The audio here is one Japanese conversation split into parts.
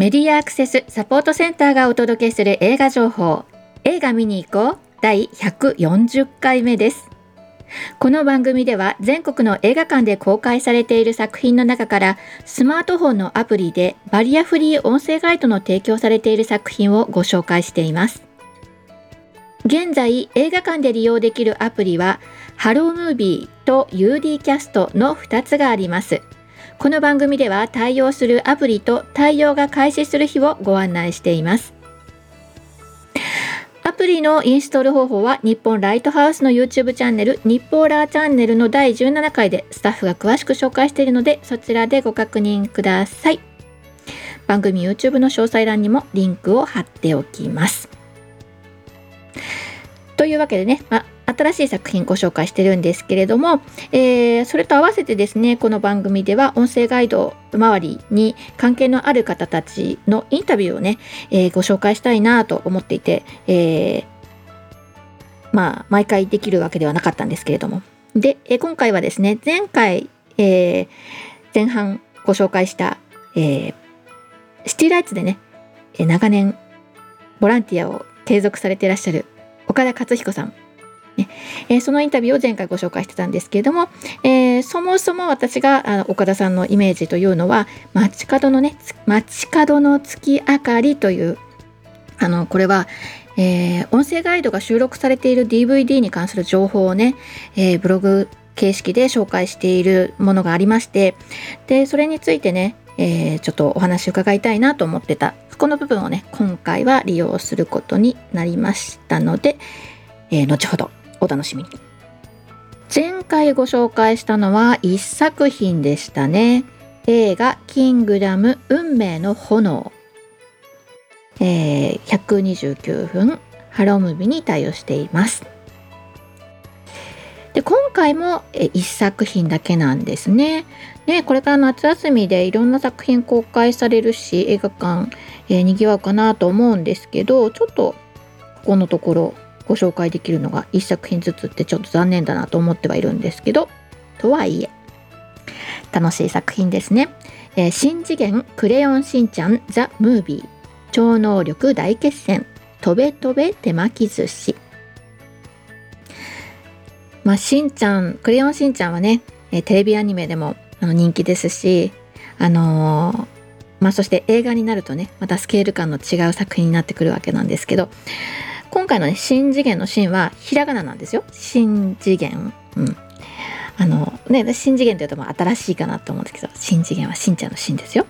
メディアアクセスサポートセンターがお届けする映画情報。映画見に行こう。第140回目です。この番組では全国の映画館で公開されている作品の中からスマートフォンのアプリでバリアフリー音声ガイドの提供されている作品をご紹介しています。現在映画館で利用できるアプリはハロームービーと UD キャストの2つがあります。この番組では対応するアプリと対応が開始する日をご案内しています。アプリのインストール方法は日本ライトハウスの YouTube チャンネル日報ラーチャンネルの第17回でスタッフが詳しく紹介しているのでそちらでご確認ください。番組 YouTube の詳細欄にもリンクを貼っておきます。というわけでね、ま新しい作品ご紹介してるんですけれども、えー、それと合わせてですねこの番組では音声ガイド周りに関係のある方たちのインタビューをね、えー、ご紹介したいなと思っていて、えー、まあ毎回できるわけではなかったんですけれども。で、え今回はですね前回、え前半ご紹介した、えシティライツでねえ長年ボランティアを継続されていらっしゃる岡田克彦さん、ね。えー、そのインタビューを前回ご紹介してたんですけれども、えー、そもそも私があの岡田さんのイメージというのは街角のね街角の月明かりというあのこれは、えー、音声ガイドが収録されている DVD に関する情報をね、えブログ形式で紹介しているものがありましてでそれについてね、えちょっとお話伺いたいなと思ってた。この部分をね今回は利用することになりましたので、えー、後ほどお楽しみに。前回ご紹介したのは1作品でしたね。映画「キングダム運命の炎」えー、129分ハロームービーに対応しています。で今回も1作品だけなんですね。ねこれから夏休みでいろんな作品公開されるし映画館、えー、にぎわうかなと思うんですけどちょっとここのところご紹介できるのが1作品ずつってちょっと残念だなと思ってはいるんですけどとはいえ楽しい作品ですね。えー、新次元クレヨンしんちゃんザ・ムービー超能力大決戦とべとべ手巻き寿司まあ、しんちゃん、クレヨンしんちゃんはね、えテレビアニメでもあの人気ですし、あのー、まあ、そして映画になるとね、またスケール感の違う作品になってくるわけなんですけど、今回のね、新次元のシーンはひらがななんですよ。新次元。うん。あのね、新次元というとも新しいかなと思うんですけど、新次元はしんちゃんのシーンですよ。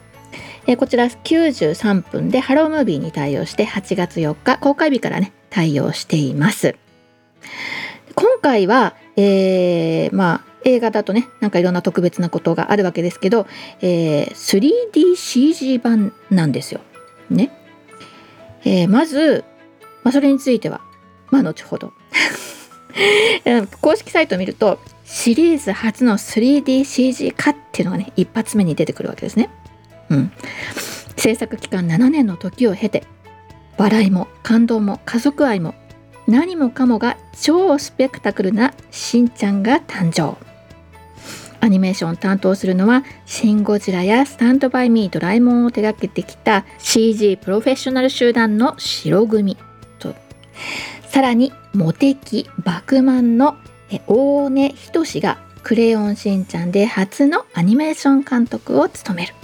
えこちら93分でハロームービーに対応して8月4日公開日からね対応しています。今回は、えー、まあ映画だとねなんかいろんな特別なことがあるわけですけど、えー、3DCG 版なんですよ。ね。えー、まず、まあ、それについては、まあ、後ほど。公式サイトを見るとシリーズ初の 3DCG 化っていうのがね一発目に出てくるわけですね。うん、制作期間7年の時を経て笑いも感動も家族愛も何もかもが超スペクタクルなしんちゃんが誕生アニメーションを担当するのは「シン・ゴジラ」や「スタンド・バイ・ミー」「ドラえもん」を手掛けてきた CG プロフェッショナル集団の白組さらにモテキバクマンの大根仁が「クレヨンしんちゃん」で初のアニメーション監督を務める。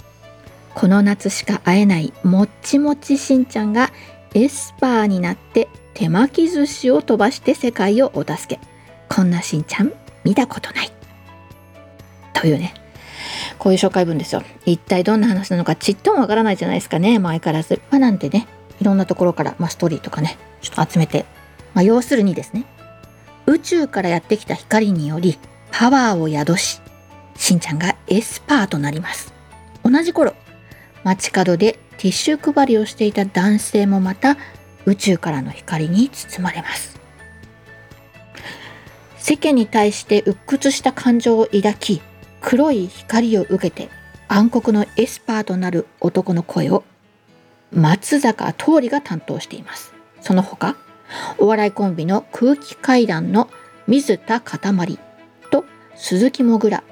この夏しか会えないもっちもちしんちゃんがエスパーになって手巻き寿司を飛ばして世界をお助け。こんなしんちゃん見たことない。というね。こういう紹介文ですよ。一体どんな話なのかちっともわからないじゃないですかね。前からず。まあなんてね。いろんなところから、まあ、ストーリーとかねちょっと集めて、まあ、要するにですね宇宙からやってきた光によりパワーを宿ししんちゃんがエスパーとなります。同じ頃街角でティッシュ配りをしていた男性もまた宇宙からの光に包まれます。世間に対して鬱屈した感情を抱き黒い光を受けて暗黒のエスパーとなる男の声を松坂桃李が担当していますその他お笑いコンビの空気階段の水田かたまりと鈴木もぐら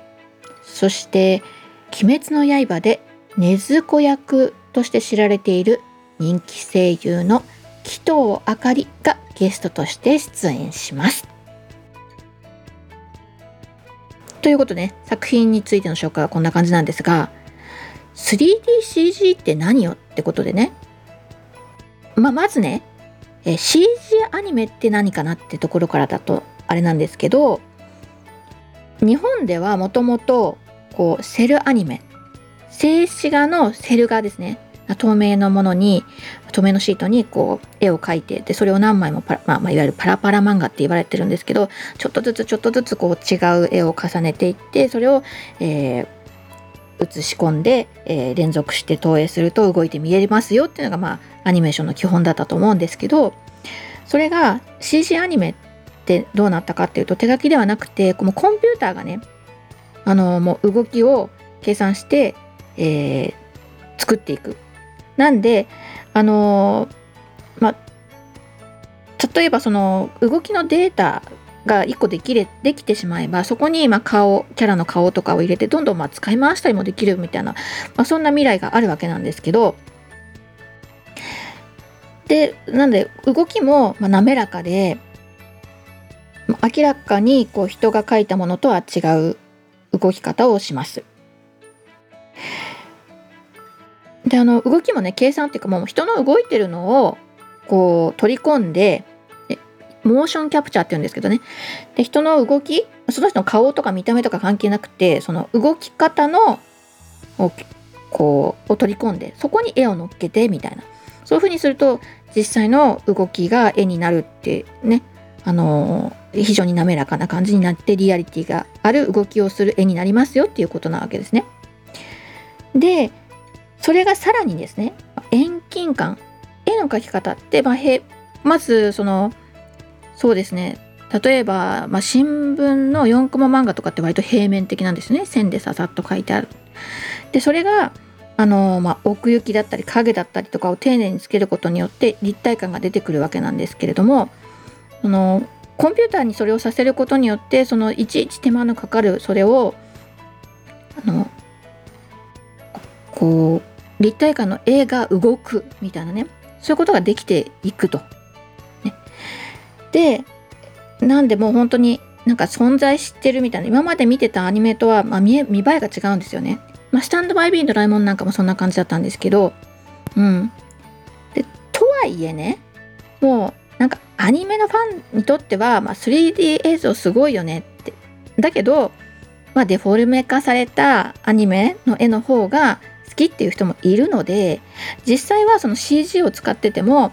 そして「鬼滅の刃」で禰豆子役として知られている人気声優の紀藤あかりがゲストとして出演します。ということで、ね、作品についての紹介はこんな感じなんですが 3DCG って何よってことでね、まあ、まずねえ CG アニメって何かなってところからだとあれなんですけど日本ではもともとこうセルアニメ。静止画のセル画ですね。透明のものに透明のシートにこう絵を描いてでそれを何枚もパラ、まあ、まあ、いわゆるパラパラ漫画って言われてるんですけどちょっとずつちょっとずつこう違う絵を重ねていってそれを、えー、写し込んで、えー、連続して投影すると動いて見えますよっていうのがまあアニメーションの基本だったと思うんですけどそれが CG アニメってどうなったかっていうと手書きではなくてこのコンピューターがねあのもう動きを計算して、えー、作っていく。なんであのまあ例えばその動きのデータが1個できれできてしまえばそこにま顔キャラの顔とかを入れてどんどんま使い回したりもできるみたいな、まあ、そんな未来があるわけなんですけどでなんで動きもま滑らかで明らかにこう人が描いたものとは違う動き方をします。であの動きもね計算っていうかもう人の動いてるのをこう取り込んでモーションキャプチャーって言うんですけどね。で人の動きその人の顔とか見た目とか関係なくてその動き方のをこうを取り込んでそこに絵を乗っけてみたいな。そういう風にすると実際の動きが絵になるってねあの非常に滑らかな感じになってリアリティがある動きをする絵になりますよっていうことなわけですね。でそれがさらにですね遠近感。絵の描き方って、まあ、へまずそのそうですね例えば、まあ、新聞の4コマ漫画とかって割と平面的なんですね線でささっと書いてある。でそれがあの、まあ、奥行きだったり影だったりとかを丁寧につけることによって立体感が出てくるわけなんですけれどもそのコンピューターにそれをさせることによってそのいちいち手間のかかるそれをあのこう立体感の絵が動くみたいなねそういうことができていくと。でなんでもう本当になんか存在してるみたいな今まで見てたアニメとは、まあ、見え見栄えが違うんですよね。まあ、スタンドバイビードラえもんなんかもそんな感じだったんですけどうんでとはいえねもうなんかアニメのファンにとっては、ま、3D 映像すごいよねってだけど、まあ、デフォルメ化されたアニメの絵の方が好きっていう人もいるので実際はその CG を使ってても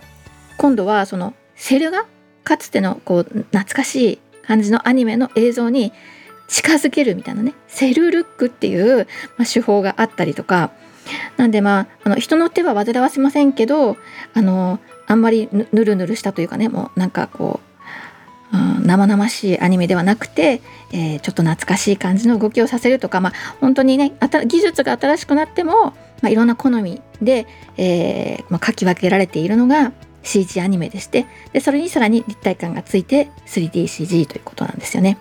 今度はそのセルがかつてのこう懐かしい感じのアニメの映像に近づけるみたいなねセルルックっていう、ま、手法があったりとかなんでまああの人の手は煩わせませんけどあのあんまりぬるぬるしたというかねもうなんかこう、うん、生々しいアニメではなくて、えー、ちょっと懐かしい感じの動きをさせるとか、まあ、本当にね技術が新しくなっても、まあ、いろんな好みで、えーまあ、書き分けられているのが CG アニメでしてでそれにさらに立体感がついて 3DCG ということなんですよね。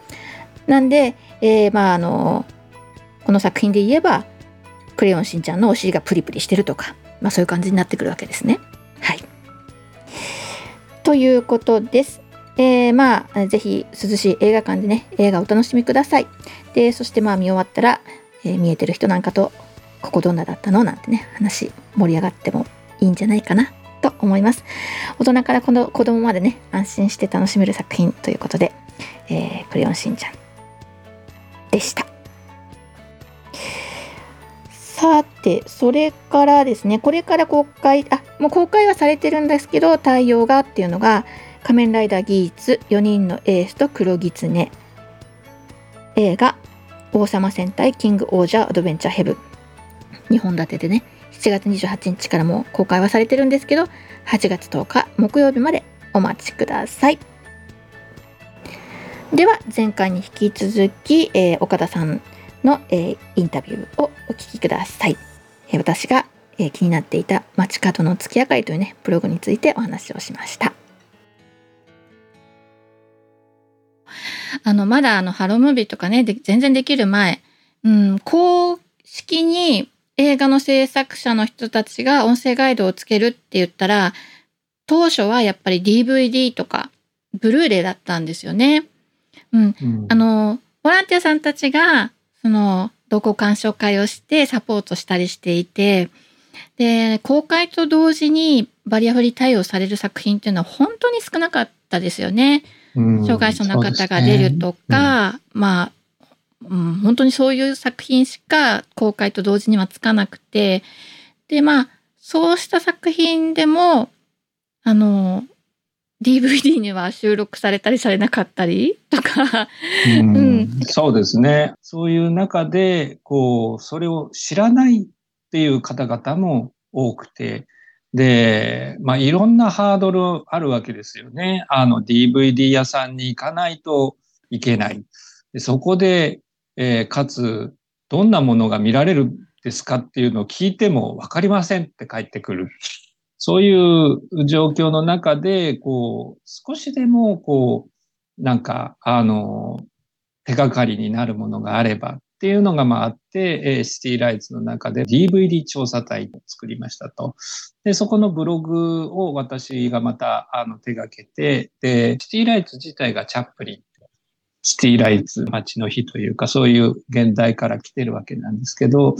なんで、えー、まああのこの作品で言えば「クレヨンしんちゃん」のお尻がプリプリしてるとか、まあ、そういう感じになってくるわけですね。はい。ということです。えー、まあぜひ涼しい映画館でね映画をお楽しみください。でそしてまあ見終わったら、えー、見えてる人なんかと「ここどんなだったの?」なんてね話盛り上がってもいいんじゃないかな思います。大人からこの子供までね安心して楽しめる作品ということで「えー、クレヨンしんちゃん」でした。さて、それからですね、これから公開、あ、もう公開はされてるんですけど、対応がっていうのが、仮面ライダーギーツ4人のエースと黒狐映画王様戦隊キングオージャーアドベンチャーヘブン2本立てでね7月28日からも公開はされてるんですけど8月10日木曜日までお待ちください。では前回に引き続き、えー、岡田さんの、えー、インタビューをお聞きください、えー、私が、え気になっていた街角の月明かりというねブログについてお話をしました。あのまだあのハロームービーとかね全然できる前、うん、公式に映画の制作者の人たちが音声ガイドをつけるって言ったら、当初はやっぱり DVD とか、ブルーレイだったんですよね。うん。うん、あの、ボランティアさんたちが、その、同行鑑賞会をしてサポートしたりしていて、で、公開と同時にバリアフリー対応される作品っていうのは本当に少なかったですよね。障害者の方が出るとか、ねうん、まあ、うん、本当にそういう作品しか公開と同時にはつかなくて、で、まあ、そうした作品でも、あの、DVD には収録されたりされなかったりとかうん、そうですね。そういう中で、こう、それを知らないっていう方々も多くて、で、まあ、いろんなハードルあるわけですよね。あの、DVD 屋さんに行かないといけない。でそこで、えー、かつ、どんなものが見られるですかっていうのを聞いても分かりませんって返ってくる。そういう状況の中で、こう、少しでも、こう、なんか、あの、手がかりになるものがあればっていうのがまああって、シティライツの中で DVD 調査隊を作りましたと。で、そこのブログを私がまたあの手がけて、で、シティライツ自体がチャップリン、シティライツ街の日というか、そういう現代から来てるわけなんですけど、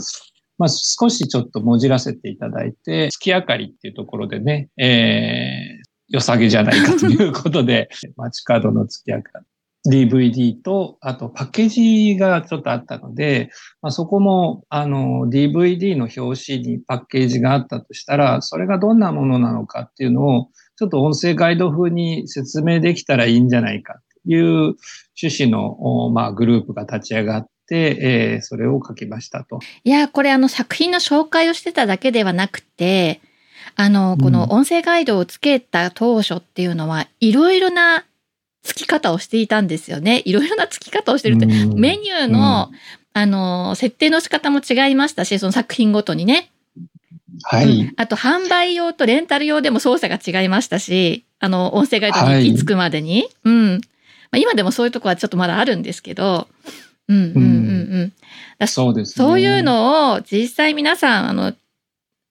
まあ、少しちょっともじらせていただいて、月明かりっていうところでね、えー、良さげじゃないかということで、街角の月明かり。DVD と、あとパッケージがちょっとあったので、まあ、そこも、あの、DVD の表紙にパッケージがあったとしたら、それがどんなものなのかっていうのを、ちょっと音声ガイド風に説明できたらいいんじゃないかっていう趣旨の、まあ、グループが立ち上がって、えー、それを書きましたと。いや、これあの作品の紹介をしてただけではなくて、あの、この音声ガイドをつけた当初っていうのは、いろいろなつき方をしていたんですよね。いろいろなつき方をしてるって、メニューの、あの、設定の仕方も違いましたし、その作品ごとにね。はい、うん、あと、販売用とレンタル用でも操作が違いましたし、あの、音声ガイドに行き着くまでに。はい、うん。まあ、今でもそういうとこはちょっとまだあるんですけど、うんうんうんうん。そうです、ね、そういうのを実際皆さん、あの、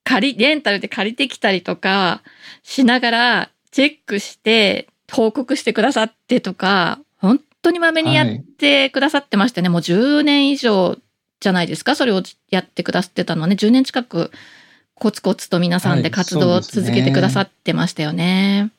借り、レンタルで借りてきたりとかしながらチェックして、報告してくださってとか、本当にまめにやってくださってましたね。はい、もう10年以上じゃないですか？それをやってくださってたのはね、10年近くコツコツと皆さんで活動を続けてくださってましたよね。はい、ね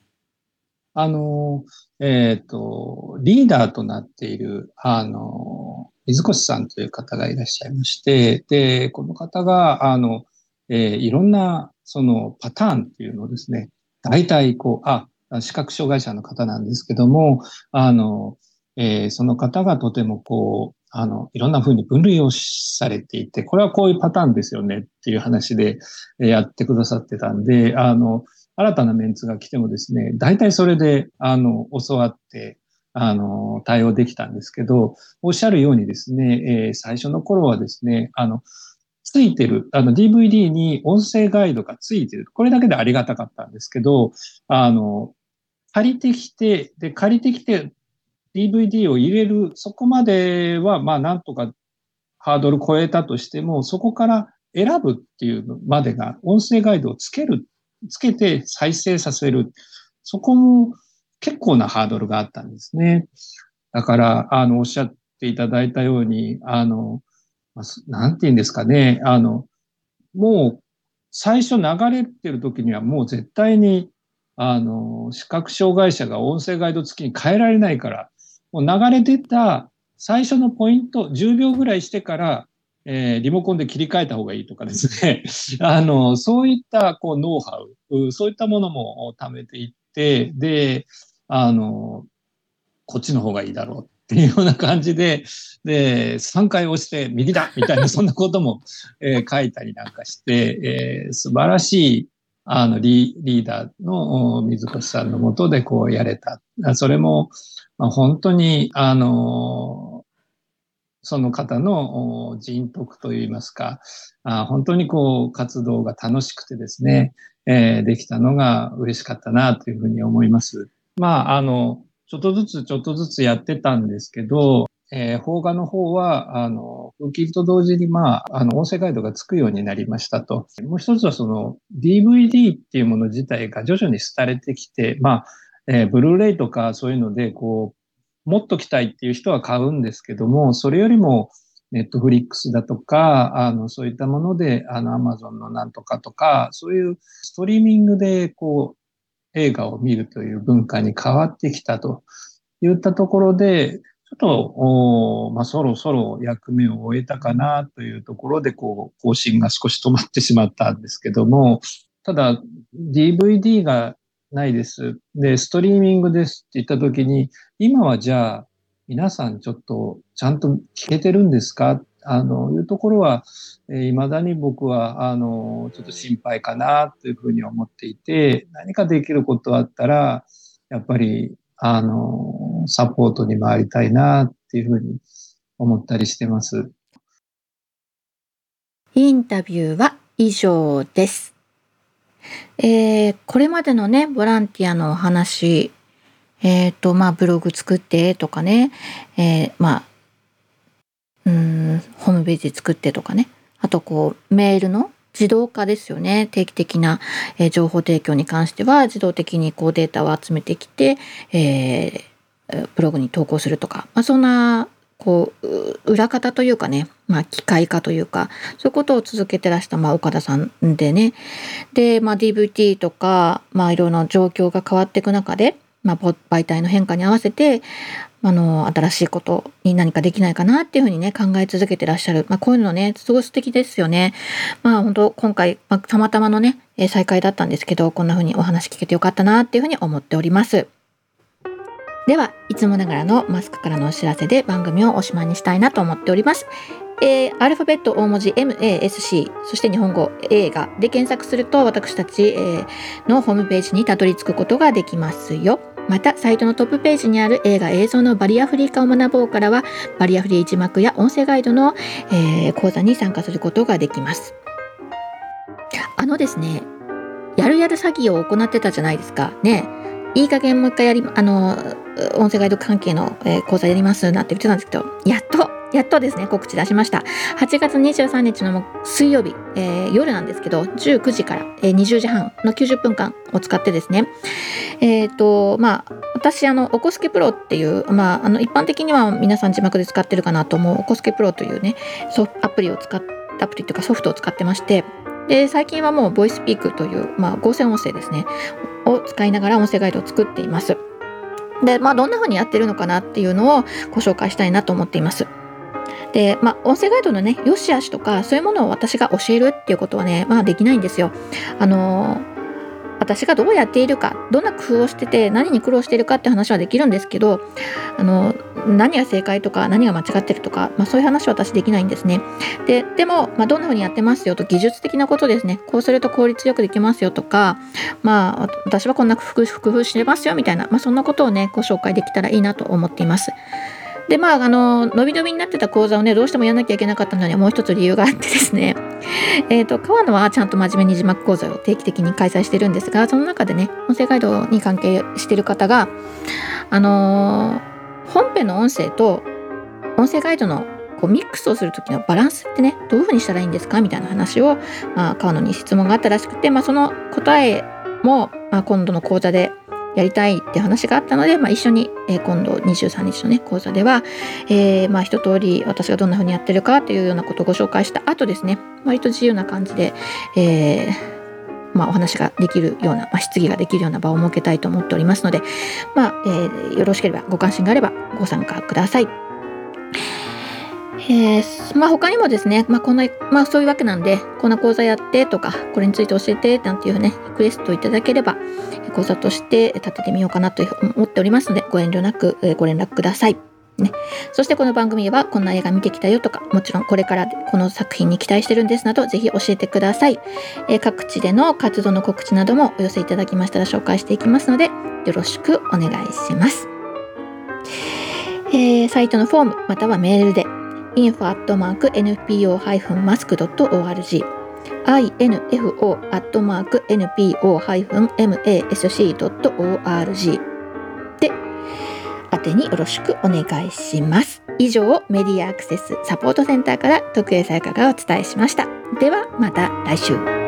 あの、えっ、ー、と、リーダーとなっている、あの、水越さんという方がいらっしゃいまして、で、この方が、あの、えー、いろんな、そのパターンっていうのをですね、大体こう、あ、視覚障害者の方なんですけども、あの、えー、その方がとてもこう、あの、いろんな風に分類をされていて、これはこういうパターンですよねっていう話でやってくださってたんで、あの、新たなメンツが来てもですね、大体それで、あの、教わって、あの、対応できたんですけど、おっしゃるようにですね、えー、最初の頃はですね、あの、ついてる、あの DVD に音声ガイドがついてる。これだけでありがたかったんですけど、あの、借りてきて、で、借りてきて DVD を入れる、そこまでは、まあ、なんとかハードル超えたとしても、そこから選ぶっていうまでが、音声ガイドをつける、つけて再生させる。そこも結構なハードルがあったんですね。だから、あの、おっしゃっていただいたように、あの、なんて言うんですかね、あの、もう、最初流れてる時にはもう絶対にあの、視覚障害者が音声ガイド付きに変えられないから、もう流れ出た最初のポイント、10秒ぐらいしてから、えー、リモコンで切り替えた方がいいとかですね。あの、そういった、こう、ノウハウ、そういったものも貯めていって、で、あの、こっちの方がいいだろうっていうような感じで、で、3回押して右だみたいな、そんなことも、えー、書いたりなんかして、えー、素晴らしい、あのリ、リーダーの水越さんのもとでこうやれた。それも、まあ、本当に、あの、その方の人徳といいますか、あ本当にこう活動が楽しくてですね、えー、できたのが嬉しかったなというふうに思います。まあ、あの、ちょっとずつちょっとずつやってたんですけど、えー、邦画の方は、あの、復帰と同時に、まあ、あの、音声ガイドがつくようになりましたと。もう一つは、その、DVD っていうもの自体が徐々に廃れてきて、まあ、えー、ブルーレイとかそういうので、こう、持っときたいっていう人は買うんですけども、それよりも、ネットフリックスだとか、あの、そういったもので、あの、アマゾンのなんとかとか、そういうストリーミングで、こう、映画を見るという文化に変わってきたと。いったところで、ちょっと、おまあ、そろそろ役目を終えたかなというところで、こう、更新が少し止まってしまったんですけども、ただ、DVD がないです。で、ストリーミングですって言ったときに、今はじゃあ、皆さんちょっとちゃんと聞けてるんですか？あの、いうところは、えー、未だに僕は、あの、ちょっと心配かなというふうに思っていて、何かできることあったら、やっぱり、あの、サポートに回りたいなっていうふうに思ったりしてます。インタビューは以上です。えー、これまでのね、ボランティアのお話、えっ、ー、と、まあ、ブログ作ってとかね、えー、まあ、うん、ホームページ作ってとかね。あと、こう、メールの自動化ですよね。定期的な、えー、情報提供に関しては自動的にこうデータを集めてきて、えー、ブログに投稿するとか、まあ、そんなこう裏方というかね、まあ、機械化というかそういうことを続けてらした、まあ、岡田さんでねで、まあ、DVT とか、まあ、いろんな状況が変わっていく中で、まあ、媒体の変化に合わせてあの新しいことに何かできないかなっていうふうにね考え続けてらっしゃる、まあ、こういうのねすごい素敵ですよね。まあ本当今回、まあ、たまたまのね再会だったんですけどこんなふうにお話聞けてよかったなっていうふうに思っております。ではいつもながらのマスクからのお知らせで番組をおしまいにしたいなと思っております。えー、アルファベット大文字 MASC そして日本語映画で検索すると私たち、えー、のホームページにたどり着くことができますよ。また、サイトのトップページにある映画映像のバリアフリー化を学ぼうからは、バリアフリー字幕や音声ガイドの、えー、講座に参加することができます。あのですね、やるやる詐欺を行ってたじゃないですか。ね。いい加減もう一回やり、あの、音声ガイド関係の、えー、講座やりますなんて言ってたんですけど、やっとやっとですね、告知出しました。8月23日の水曜日、えー、夜なんですけど、19時から、えー、20時半の90分間を使ってですね、えっ、ー、と、まあ、私、あの、おこすけプロっていう、まあ、あの、一般的には皆さん字幕で使ってるかなと思う、おこすけプロというね、アプリを使っアプリというかソフトを使ってまして、で、最近はもう、ボイスピークという、まあ、合成音声ですね、を使いながら音声ガイドを作っています。で、まあ、どんな風にやってるのかなっていうのをご紹介したいなと思っています。で、まあ、音声ガイドのね、良し悪しとか、そういうものを私が教えるっていうことはね、まあできないんですよ。あのー、私がどうやっているか、どんな工夫をしてて、何に苦労しているかって話はできるんですけど、あの、何が正解とか、何が間違ってるとか、まあそういう話は私できないんですね。で、でも、まあどんな風にやってますよと、技術的なことですね。こうすると効率よくできますよとか、まあ私はこんな工夫してますよみたいな、まあそんなことをね、ご紹介できたらいいなと思っています。でまああの伸び伸びになってた講座をねどうしてもやんなきゃいけなかったのにはもう一つ理由があってですね。え、と川野はちゃんと真面目に字幕講座を定期的に開催してるんですがその中でね音声ガイドに関係してる方があのー、本編の音声と音声ガイドのこうミックスをする時のバランスってねどういうふうにしたらいいんですかみたいな話を、まあ、川野に質問があったらしくて、まあ、その答えも、まあ、今度の講座でやりたいって話があったので、まあ、一緒に、えー、今度23日のね講座では、えー、まあ一通り私がどんな風にやってるかというようなことをご紹介した後ですね割と自由な感じで、えーまあ、お話ができるような、まあ、質疑ができるような場を設けたいと思っておりますので、まあえー、よろしければご関心があればご参加ください。えー、まあ他にもですね、まあこんな、まあそういうわけなんで、こんな講座やってとか、これについて教えてなんていうね、リクエストをいただければ、講座として立ててみようかなと思っておりますので、ご遠慮なくご連絡ください。ね、そしてこの番組ではこんな映画見てきたよとかもちろんこれからこの作品に期待してるんですなどぜひ教えてください、えー、各地での活動の告知などもお寄せいただきましたら紹介していきますのでよろしくお願いします、えー、サイトのフォームまたはメールで info.npo-mask.org info.npo-masc.org で宛てによろしくお願いします。以上メディアアクセスサポートセンターから徳江さやかがお伝えしましたではまた来週